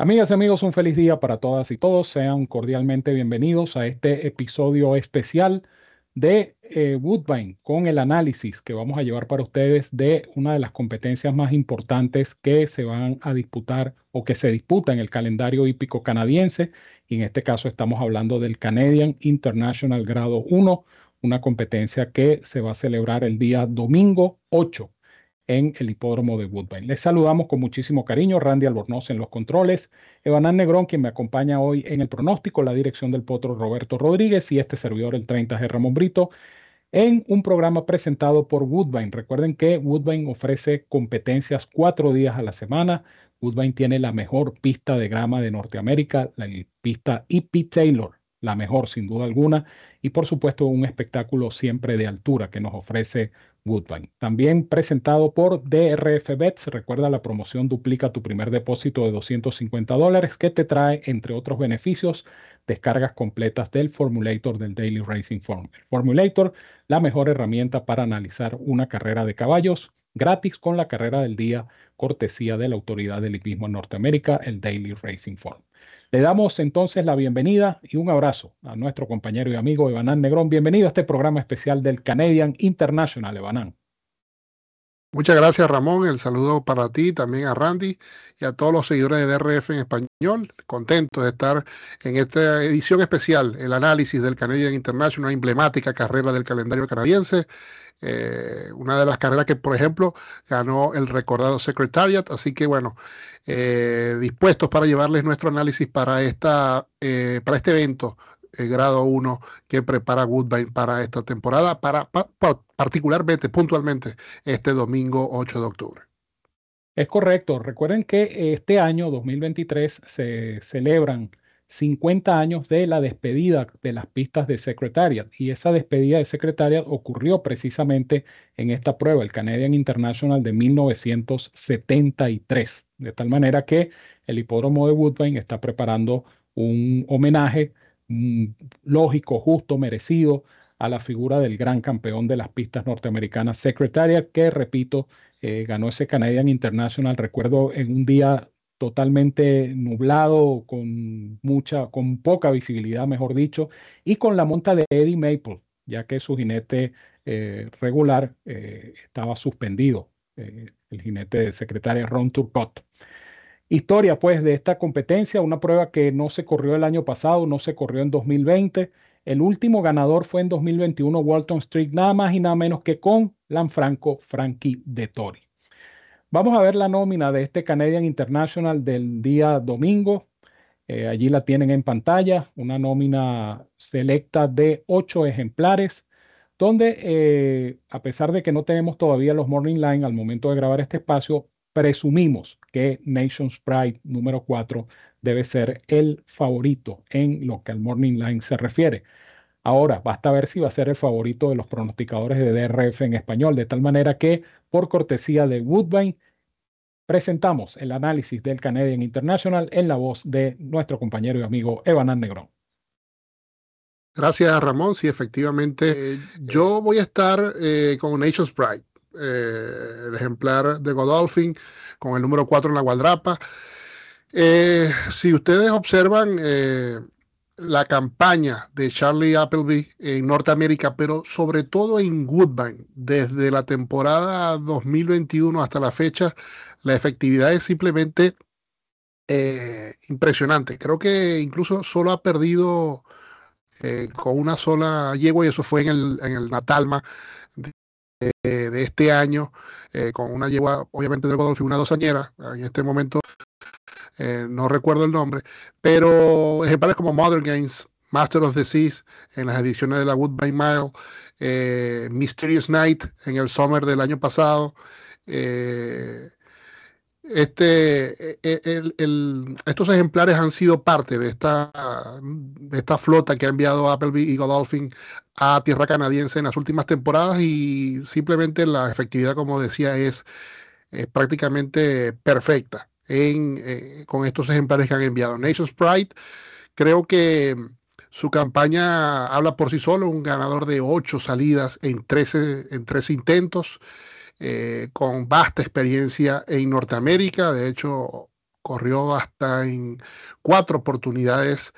Amigas y amigos, un feliz día para todas y todos. Sean cordialmente bienvenidos a este episodio especial de eh, Woodbine con el análisis que vamos a llevar para ustedes de una de las competencias más importantes que se van a disputar o que se disputa en el calendario hípico canadiense. Y en este caso estamos hablando del Canadian International Grado 1, una competencia que se va a celebrar el día domingo 8 en el hipódromo de Woodbine. Les saludamos con muchísimo cariño, Randy Albornoz en los controles, Evanán Negrón, quien me acompaña hoy en el pronóstico, la dirección del potro Roberto Rodríguez y este servidor, el 30G Ramón Brito, en un programa presentado por Woodbine. Recuerden que Woodbine ofrece competencias cuatro días a la semana. Woodbine tiene la mejor pista de grama de Norteamérica, la pista EP Taylor, la mejor sin duda alguna, y por supuesto un espectáculo siempre de altura que nos ofrece Woodbine. También presentado por DRF Bets. Recuerda la promoción duplica tu primer depósito de 250 dólares que te trae, entre otros beneficios, descargas completas del Formulator del Daily Racing Form. El Formulator, la mejor herramienta para analizar una carrera de caballos, gratis con la carrera del día, cortesía de la autoridad del hipismo en Norteamérica, el Daily Racing Form. Le damos entonces la bienvenida y un abrazo a nuestro compañero y amigo Evanán Negrón. Bienvenido a este programa especial del Canadian International, Evanán. Muchas gracias, Ramón. El saludo para ti, también a Randy y a todos los seguidores de DRF en español. Contento de estar en esta edición especial, el análisis del Canadian International, una emblemática carrera del calendario canadiense. Eh, una de las carreras que, por ejemplo, ganó el recordado Secretariat. Así que, bueno, eh, dispuestos para llevarles nuestro análisis para, esta, eh, para este evento el grado 1 que prepara Woodbine para esta temporada, para, particularmente, puntualmente, este domingo 8 de octubre. Es correcto. Recuerden que este año 2023 se celebran 50 años de la despedida de las pistas de Secretariat y esa despedida de Secretariat ocurrió precisamente en esta prueba, el Canadian International de 1973. De tal manera que el hipódromo de Woodbine está preparando un homenaje lógico, justo, merecido a la figura del gran campeón de las pistas norteamericanas Secretariat, que repito, eh, ganó ese Canadian International, recuerdo en un día totalmente nublado, con mucha, con poca visibilidad, mejor dicho, y con la monta de Eddie Maple, ya que su jinete eh, regular eh, estaba suspendido, el jinete de secretaria Ron Turcott. Historia, pues, de esta competencia, una prueba que no se corrió el año pasado, no se corrió en 2020. El último ganador fue en 2021 Walton Street, nada más y nada menos que con Lanfranco Frankie de Tori. Vamos a ver la nómina de este Canadian International del día domingo. Eh, allí la tienen en pantalla, una nómina selecta de ocho ejemplares, donde eh, a pesar de que no tenemos todavía los Morning Line al momento de grabar este espacio, presumimos que Nations Pride número 4 debe ser el favorito en lo que al Morning Line se refiere. Ahora, basta ver si va a ser el favorito de los pronosticadores de DRF en español, de tal manera que, por cortesía de Woodbine, presentamos el análisis del Canadian International en la voz de nuestro compañero y amigo Evan Negrón. Gracias, Ramón. Sí, efectivamente, yo voy a estar eh, con Nations Pride, eh, el ejemplar de Godolphin, con el número 4 en la guadrapa. Eh, si ustedes observan la campaña de Charlie Appleby en Norteamérica, pero sobre todo en Woodbine, desde la temporada 2021 hasta la fecha, la efectividad es simplemente eh, impresionante. Creo que incluso solo ha perdido eh, con una sola yegua y eso fue en el Natalma de, este año, eh, con una yegua, obviamente de Godolphin, una dosañera. En este momento no recuerdo el nombre, pero ejemplares como Modern Games, Master of the Seas, en las ediciones de la Woodbine Mile, Mysterious Night en el Summer del año pasado. Este, e, el, estos ejemplares han sido parte de esta, flota que ha enviado Appleby y Godolphin a tierra canadiense en las últimas temporadas y simplemente la efectividad, como decía, es, prácticamente perfecta eh, con estos ejemplares que han enviado. Nations Pride, creo que su campaña habla por sí solo, un ganador de ocho salidas en 13, en 13 intentos. Eh, con vasta experiencia en Norteamérica. De hecho, corrió hasta en cuatro oportunidades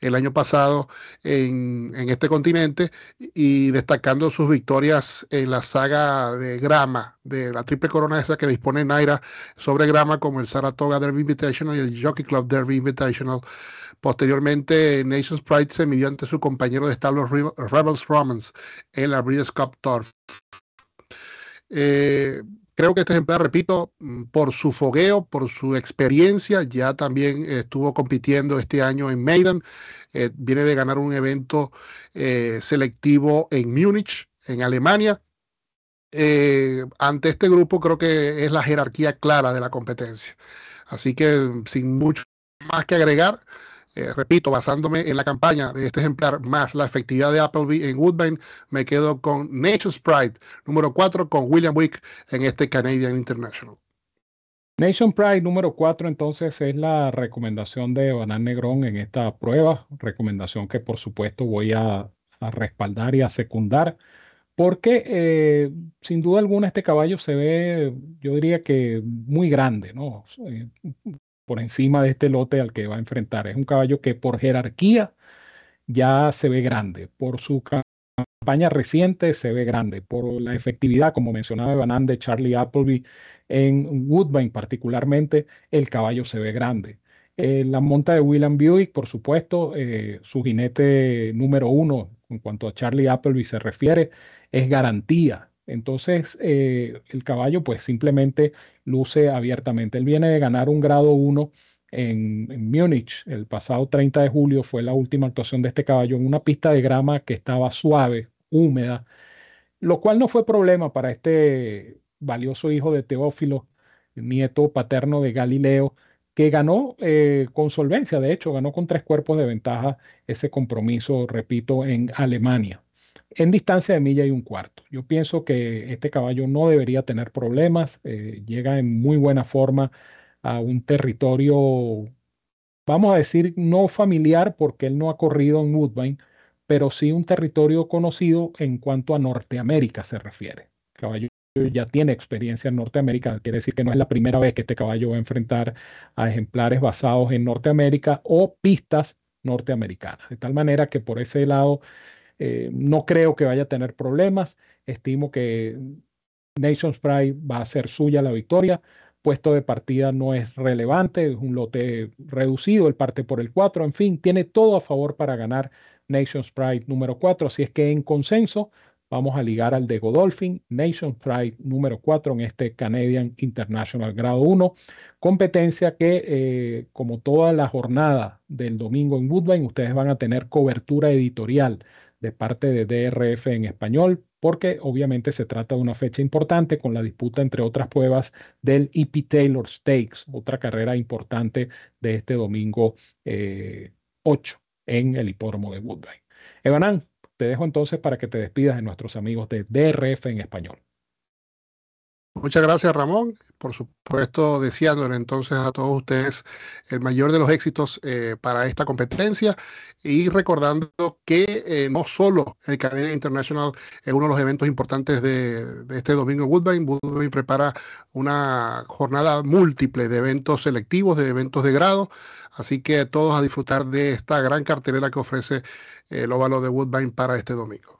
el año pasado en, este continente y destacando sus victorias en la saga de grama, de la triple corona esa que dispone Naira sobre grama, como el Saratoga Derby Invitational y el Jockey Club Derby Invitational. Posteriormente, Nations Pride se midió ante su compañero de establo Rebels Romans en la Breeders' Cup Turf. Eh, creo que este ejemplar, repito, mm, por su fogueo, por su experiencia, ya también estuvo compitiendo este año en Maiden, eh, viene de ganar un evento eh, selectivo en Múnich, en Alemania. ante este grupo creo que es la jerarquía clara de la competencia. Así que sin mucho más que agregar, eh, repito, basándome en la campaña de este ejemplar más la efectividad de Appleby en Woodbine, me quedo con Nature's Pride, número 4, con William Wick en este Canadian International. Nation Pride número 4 entonces es la recomendación de Banán Negrón en esta prueba, recomendación que por supuesto voy a, respaldar y a secundar, porque eh, sin duda alguna este caballo se ve, yo diría que muy grande, ¿no? Por encima de este lote al que va a enfrentar. Es un caballo que por jerarquía ya se ve grande, por su campaña reciente se ve grande, por la efectividad, como mencionaba Van de Charlie Appleby en Woodbine particularmente, el caballo se ve grande. Eh, la monta de William Buick, por supuesto, eh, su jinete número uno en cuanto a Charlie Appleby se refiere, es garantía entonces, eh, el caballo pues simplemente luce abiertamente. Él viene de ganar un grado 1 en, Múnich. El pasado 30 de julio fue la última actuación de este caballo en una pista de grama que estaba suave, húmeda, lo cual no fue problema para este valioso hijo de Teófilo, nieto paterno de Galileo, que ganó eh, con solvencia, de hecho, ganó con tres cuerpos de ventaja ese compromiso, repito, en Alemania en distancia de milla y un cuarto. Yo pienso que este caballo no debería tener problemas, eh, llega en muy buena forma a un territorio, vamos a decir, no familiar porque él no ha corrido en Woodbine, pero sí un territorio conocido en cuanto a Norteamérica se refiere. El caballo ya tiene experiencia en Norteamérica, quiere decir que no es la primera vez que este caballo va a enfrentar a ejemplares basados en Norteamérica o pistas norteamericanas. De tal manera que por ese lado eh, no creo que vaya a tener problemas. Estimo que Nations Pride va a ser suya la victoria. Puesto de partida no es relevante, es un lote reducido, él parte por el 4, en fin, tiene todo a favor para ganar Nations Pride número 4, así es que en consenso vamos a ligar al de Godolphin, Nations Pride número 4 en este Canadian International grado 1, competencia que eh, como toda la jornada del domingo en Woodbine, ustedes van a tener cobertura editorial de parte de DRF en español, porque obviamente se trata de una fecha importante con la disputa, entre otras pruebas, del EP Taylor Stakes, otra carrera importante de este domingo 8 eh, en el hipódromo de Woodbine. Evanán, te dejo entonces para que te despidas de nuestros amigos de DRF en español. Muchas gracias, Ramón. Por supuesto, deseándole entonces a todos ustedes el mayor de los éxitos eh, para esta competencia y recordando que eh, no solo el Canadian International es uno de los eventos importantes de, este domingo Woodbine. Woodbine prepara una jornada múltiple de eventos selectivos, de eventos de grado. Así que todos a disfrutar de esta gran cartelera que ofrece el óvalo de Woodbine para este domingo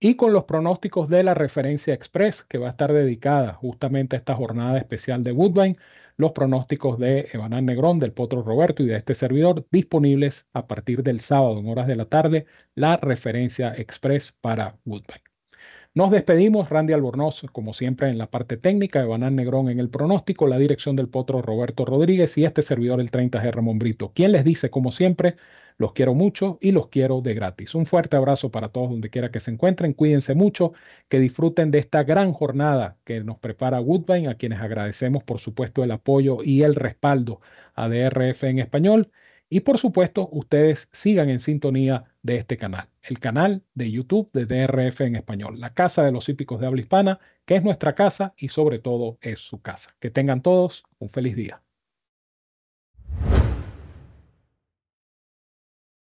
y con los pronósticos de la referencia express que va a estar dedicada justamente a esta jornada especial de Woodbine, los pronósticos de Evanán Negrón, del Potro Roberto y de este servidor disponibles a partir del sábado en horas de la tarde, la referencia express para Woodbine. Nos despedimos, Randy Albornoz, como siempre, en la parte técnica, Banán Negrón en el pronóstico, la dirección del potro Roberto Rodríguez y este servidor, el 30G Ramón Brito. Quien les dice, como siempre, los quiero mucho y los quiero de gratis. Un fuerte abrazo para todos donde quiera que se encuentren. Cuídense mucho, que disfruten de esta gran jornada que nos prepara Woodbine, a quienes agradecemos, por supuesto, el apoyo y el respaldo a DRF en español. Y por supuesto, ustedes sigan en sintonía de este canal, el canal de YouTube de DRF en español, la casa de los hípicos de habla hispana, que es nuestra casa y sobre todo es su casa. Que tengan todos un feliz día.